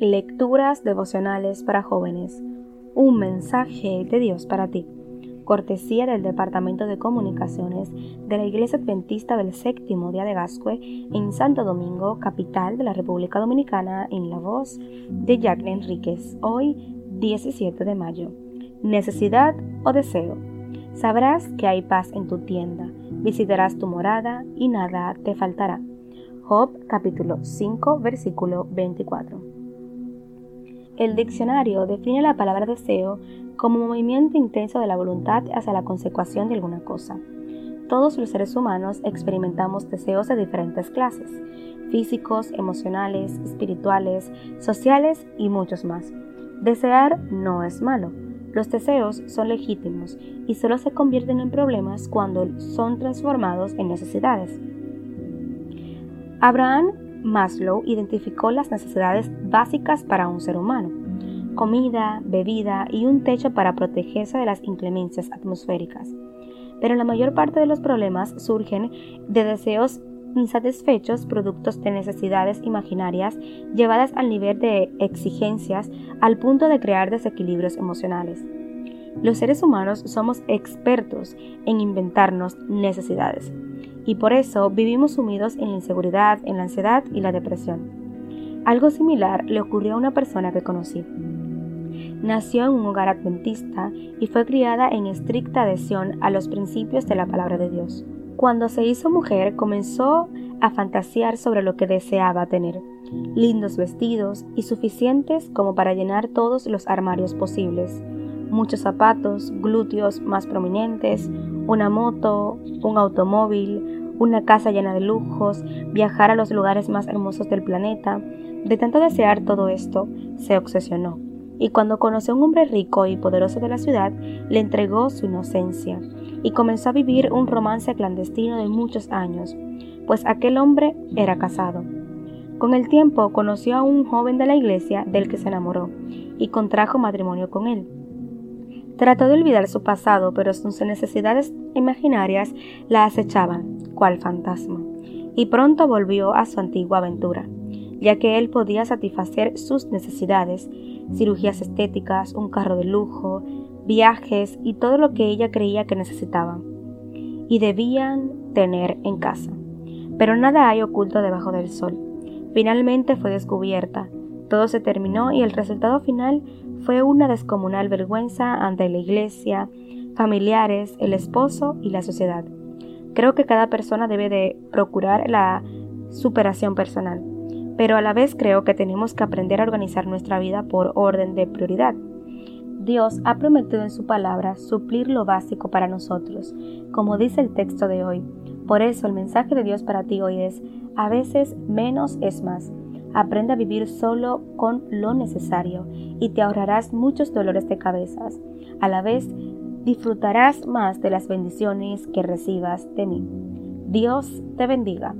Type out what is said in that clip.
Lecturas devocionales para jóvenes. Un mensaje de Dios para ti. Cortesía del Departamento de Comunicaciones de la Iglesia Adventista del Séptimo Día de Gascue en Santo Domingo, capital de la República Dominicana, en la voz de Jacqueline Enríquez. Hoy, 17 de mayo. Necesidad o deseo. Sabrás que hay paz en tu tienda. Visitarás tu morada y nada te faltará. Job capítulo 5 versículo 24. El diccionario define la palabra deseo como movimiento intenso de la voluntad hacia la consecución de alguna cosa. Todos los seres humanos experimentamos deseos de diferentes clases, físicos, emocionales, espirituales, sociales y muchos más. Desear no es malo. Los deseos son legítimos y solo se convierten en problemas cuando son transformados en necesidades. Abraham Maslow identificó las necesidades básicas para un ser humano, comida, bebida y un techo para protegerse de las inclemencias atmosféricas. Pero la mayor parte de los problemas surgen de deseos insatisfechos productos de necesidades imaginarias llevadas al nivel de exigencias al punto de crear desequilibrios emocionales. Los seres humanos somos expertos en inventarnos necesidades y por eso vivimos sumidos en la inseguridad, en la ansiedad y la depresión. Algo similar le ocurrió a una persona que conocí. Nació en un hogar adventista y fue criada en estricta adhesión a los principios de la palabra de Dios. Cuando se hizo mujer comenzó a fantasear sobre lo que deseaba tener, lindos vestidos y suficientes como para llenar todos los armarios posibles, muchos zapatos, glúteos más prominentes, una moto, un automóvil, una casa llena de lujos, viajar a los lugares más hermosos del planeta. De tanto desear todo esto, se obsesionó. Y cuando conoció a un hombre rico y poderoso de la ciudad, le entregó su inocencia y comenzó a vivir un romance clandestino de muchos años, pues aquel hombre era casado. Con el tiempo conoció a un joven de la iglesia del que se enamoró y contrajo matrimonio con él. Trató de olvidar su pasado, pero sus necesidades imaginarias la acechaban, cual fantasma, y pronto volvió a su antigua aventura, ya que él podía satisfacer sus necesidades, cirugías estéticas, un carro de lujo, viajes y todo lo que ella creía que necesitaba, y debían tener en casa. Pero nada hay oculto debajo del sol. Finalmente fue descubierta, todo se terminó y el resultado final fue una descomunal vergüenza ante la iglesia, familiares, el esposo y la sociedad. Creo que cada persona debe de procurar la superación personal, pero a la vez creo que tenemos que aprender a organizar nuestra vida por orden de prioridad. Dios ha prometido en su palabra suplir lo básico para nosotros, como dice el texto de hoy. Por eso el mensaje de Dios para ti hoy es, a veces menos es más. Aprende a vivir solo con lo necesario y te ahorrarás muchos dolores de cabezas. A la vez, disfrutarás más de las bendiciones que recibas de mí. Dios te bendiga.